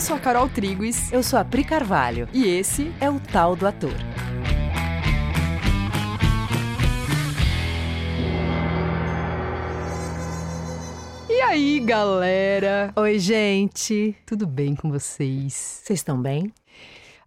Eu sou a Carol Triguis. Eu sou a Pri Carvalho. E esse é o Tal do Ator. E aí, galera? Oi, gente. Tudo bem com vocês? Vocês estão bem?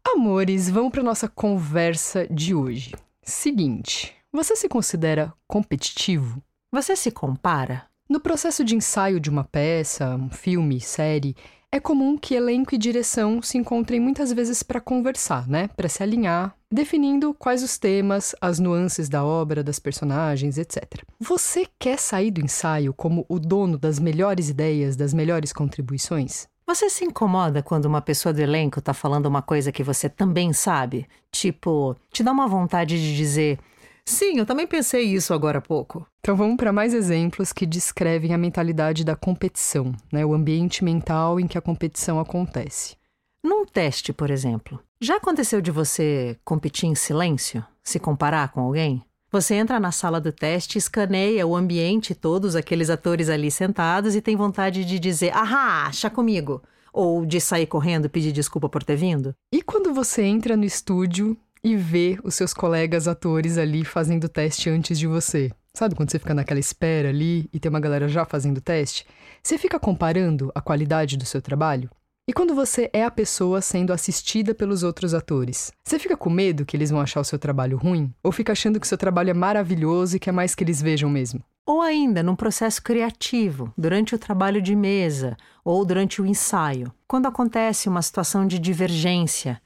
Amores, vamos para nossa conversa de hoje. Seguinte, você se considera competitivo? Você se compara? No processo de ensaio de uma peça, um filme, série, é comum que elenco e direção se encontrem muitas vezes para conversar, né? Para se alinhar, definindo quais os temas, as nuances da obra, das personagens, etc. Você quer sair do ensaio como o dono das melhores ideias, das melhores contribuições? Você se incomoda quando uma pessoa do elenco tá falando uma coisa que você também sabe? Tipo, te dá uma vontade de dizer: Sim, eu também pensei isso agora há pouco. Então vamos para mais exemplos que descrevem a mentalidade da competição, né? o ambiente mental em que a competição acontece. Num teste, por exemplo, já aconteceu de você competir em silêncio? Se comparar com alguém? Você entra na sala do teste, escaneia o ambiente, todos aqueles atores ali sentados e tem vontade de dizer: Ahá, chá comigo! Ou de sair correndo e pedir desculpa por ter vindo? E quando você entra no estúdio e ver os seus colegas atores ali fazendo o teste antes de você. Sabe quando você fica naquela espera ali e tem uma galera já fazendo teste? Você fica comparando a qualidade do seu trabalho? E quando você é a pessoa sendo assistida pelos outros atores? Você fica com medo que eles vão achar o seu trabalho ruim? Ou fica achando que o seu trabalho é maravilhoso e que é mais que eles vejam mesmo? Ou ainda num processo criativo, durante o trabalho de mesa ou durante o ensaio, quando acontece uma situação de divergência,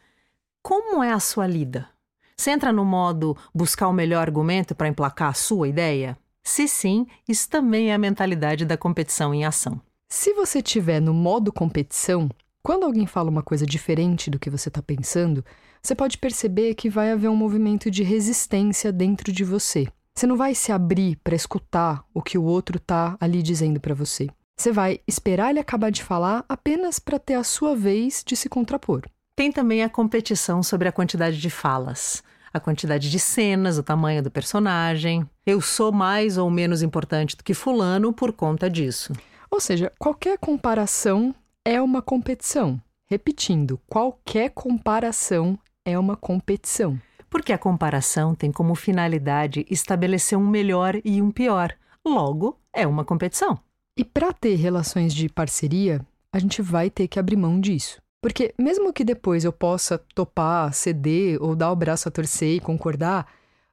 como é a sua lida? Você entra no modo buscar o melhor argumento para emplacar a sua ideia? Se sim, isso também é a mentalidade da competição em ação. Se você estiver no modo competição, quando alguém fala uma coisa diferente do que você está pensando, você pode perceber que vai haver um movimento de resistência dentro de você. Você não vai se abrir para escutar o que o outro está ali dizendo para você. Você vai esperar ele acabar de falar apenas para ter a sua vez de se contrapor. Tem também a competição sobre a quantidade de falas, a quantidade de cenas, o tamanho do personagem. Eu sou mais ou menos importante do que Fulano por conta disso. Ou seja, qualquer comparação é uma competição. Repetindo, qualquer comparação é uma competição. Porque a comparação tem como finalidade estabelecer um melhor e um pior. Logo, é uma competição. E para ter relações de parceria, a gente vai ter que abrir mão disso. Porque mesmo que depois eu possa topar, ceder ou dar o braço a torcer e concordar,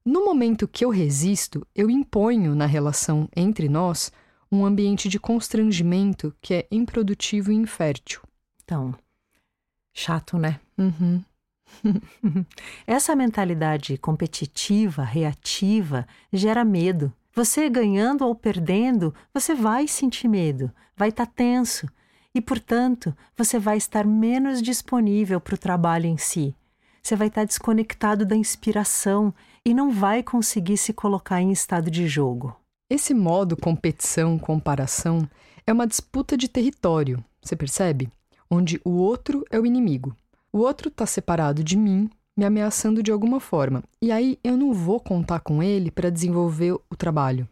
no momento que eu resisto, eu imponho na relação entre nós um ambiente de constrangimento que é improdutivo e infértil. Então, chato, né? Uhum. Essa mentalidade competitiva, reativa, gera medo. Você ganhando ou perdendo, você vai sentir medo, vai estar tá tenso e, portanto, você vai estar menos disponível para o trabalho em si. Você vai estar desconectado da inspiração e não vai conseguir se colocar em estado de jogo. Esse modo competição, comparação é uma disputa de território, você percebe? Onde o outro é o inimigo. O outro está separado de mim, me ameaçando de alguma forma, e aí eu não vou contar com ele para desenvolver o trabalho.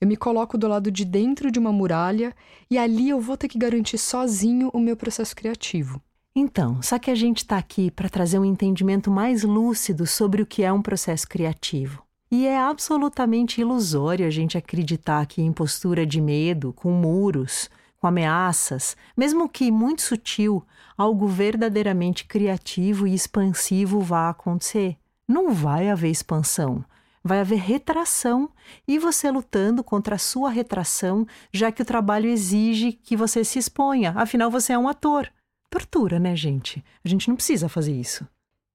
Eu me coloco do lado de dentro de uma muralha e ali eu vou ter que garantir sozinho o meu processo criativo. Então, só que a gente está aqui para trazer um entendimento mais lúcido sobre o que é um processo criativo. E é absolutamente ilusório a gente acreditar que em postura de medo, com muros, com ameaças, mesmo que muito sutil, algo verdadeiramente criativo e expansivo vá acontecer. Não vai haver expansão, vai haver retração e você lutando contra a sua retração, já que o trabalho exige que você se exponha, afinal você é um ator. Tortura, né, gente? A gente não precisa fazer isso.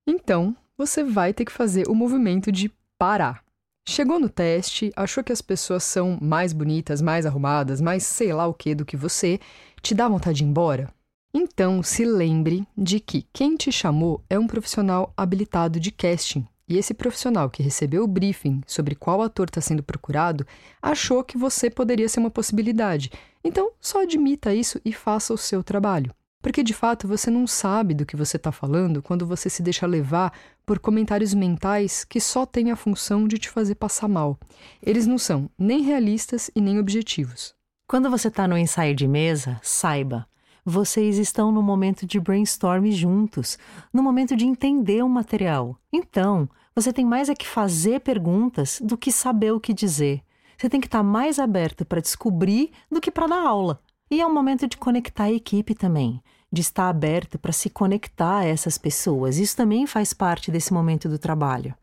Então, você vai ter que fazer o movimento de parar. Chegou no teste, achou que as pessoas são mais bonitas, mais arrumadas, mais sei lá o que do que você, te dá vontade de ir embora? Então, se lembre de que quem te chamou é um profissional habilitado de casting e esse profissional que recebeu o briefing sobre qual ator está sendo procurado achou que você poderia ser uma possibilidade. Então, só admita isso e faça o seu trabalho. Porque de fato você não sabe do que você está falando quando você se deixa levar por comentários mentais que só têm a função de te fazer passar mal. Eles não são nem realistas e nem objetivos. Quando você está no ensaio de mesa, saiba, Vocês estão no momento de brainstorm juntos, no momento de entender o material. Então, você tem mais é que fazer perguntas do que saber o que dizer. Você tem que estar mais aberto para descobrir do que para dar aula. E é um momento de conectar a equipe também, de estar aberto para se conectar a essas pessoas. Isso também faz parte desse momento do trabalho.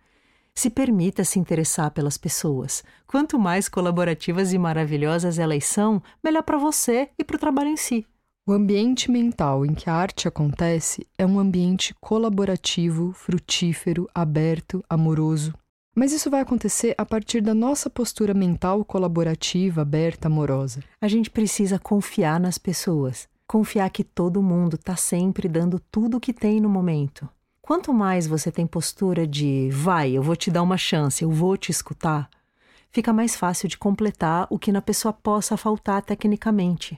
Se permita se interessar pelas pessoas. Quanto mais colaborativas e maravilhosas elas são, melhor para você e para o trabalho em si. O ambiente mental em que a arte acontece é um ambiente colaborativo, frutífero, aberto, amoroso. Mas isso vai acontecer a partir da nossa postura mental colaborativa, aberta, amorosa. A gente precisa confiar nas pessoas, confiar que todo mundo está sempre dando tudo o que tem no momento. Quanto mais você tem postura de vai, eu vou te dar uma chance, eu vou te escutar, fica mais fácil de completar o que na pessoa possa faltar tecnicamente.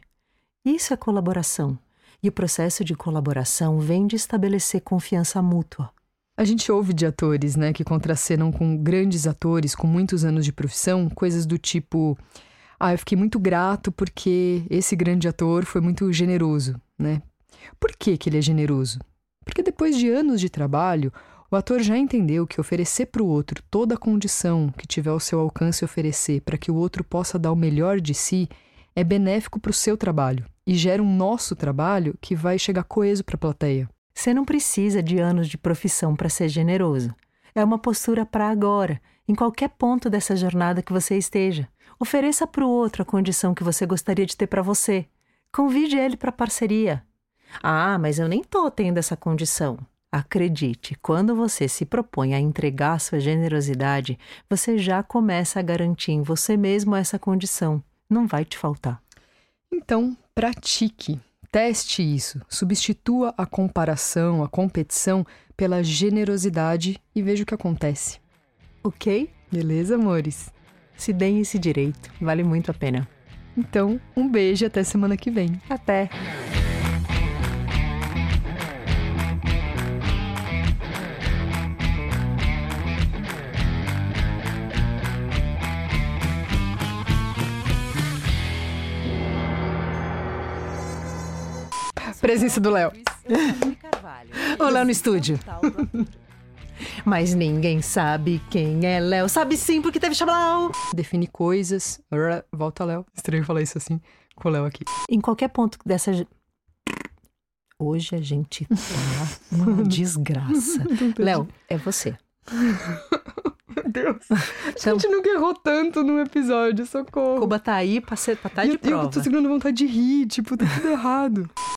Isso é colaboração. E o processo de colaboração vem de estabelecer confiança mútua. A gente ouve de atores, né, que contracenam com grandes atores com muitos anos de profissão, coisas do tipo: "Ah, eu fiquei muito grato porque esse grande ator foi muito generoso", né? Por que que ele é generoso? Porque depois de anos de trabalho, o ator já entendeu que oferecer para o outro toda a condição que tiver ao seu alcance oferecer para que o outro possa dar o melhor de si é benéfico para o seu trabalho e gera um nosso trabalho que vai chegar coeso para a plateia. Você não precisa de anos de profissão para ser generoso. É uma postura para agora, em qualquer ponto dessa jornada que você esteja. Ofereça para o outro a condição que você gostaria de ter para você. Convide ele para parceria. Ah, mas eu nem estou tendo essa condição. Acredite, quando você se propõe a entregar sua generosidade, você já começa a garantir em você mesmo essa condição. Não vai te faltar. Então, pratique, teste isso, substitua a comparação, a competição pela generosidade e veja o que acontece. Ok? Beleza, amores? Se deem esse direito, vale muito a pena. Então, um beijo e até semana que vem. Até! Presença do Léo. Olá no estúdio. Mas ninguém sabe quem é Léo. Sabe sim, porque teve Xablau. Define coisas. Volta, Léo. Estranho falar isso assim com o Léo aqui. Em qualquer ponto dessa. Hoje a gente tá uma desgraça. Léo, é você. Meu Deus. A gente nunca errou tanto num episódio, socorro. Cuba tá aí pra, ser, pra tá de eu, prova. Eu tô segurando vontade de rir, tipo, tá tudo errado.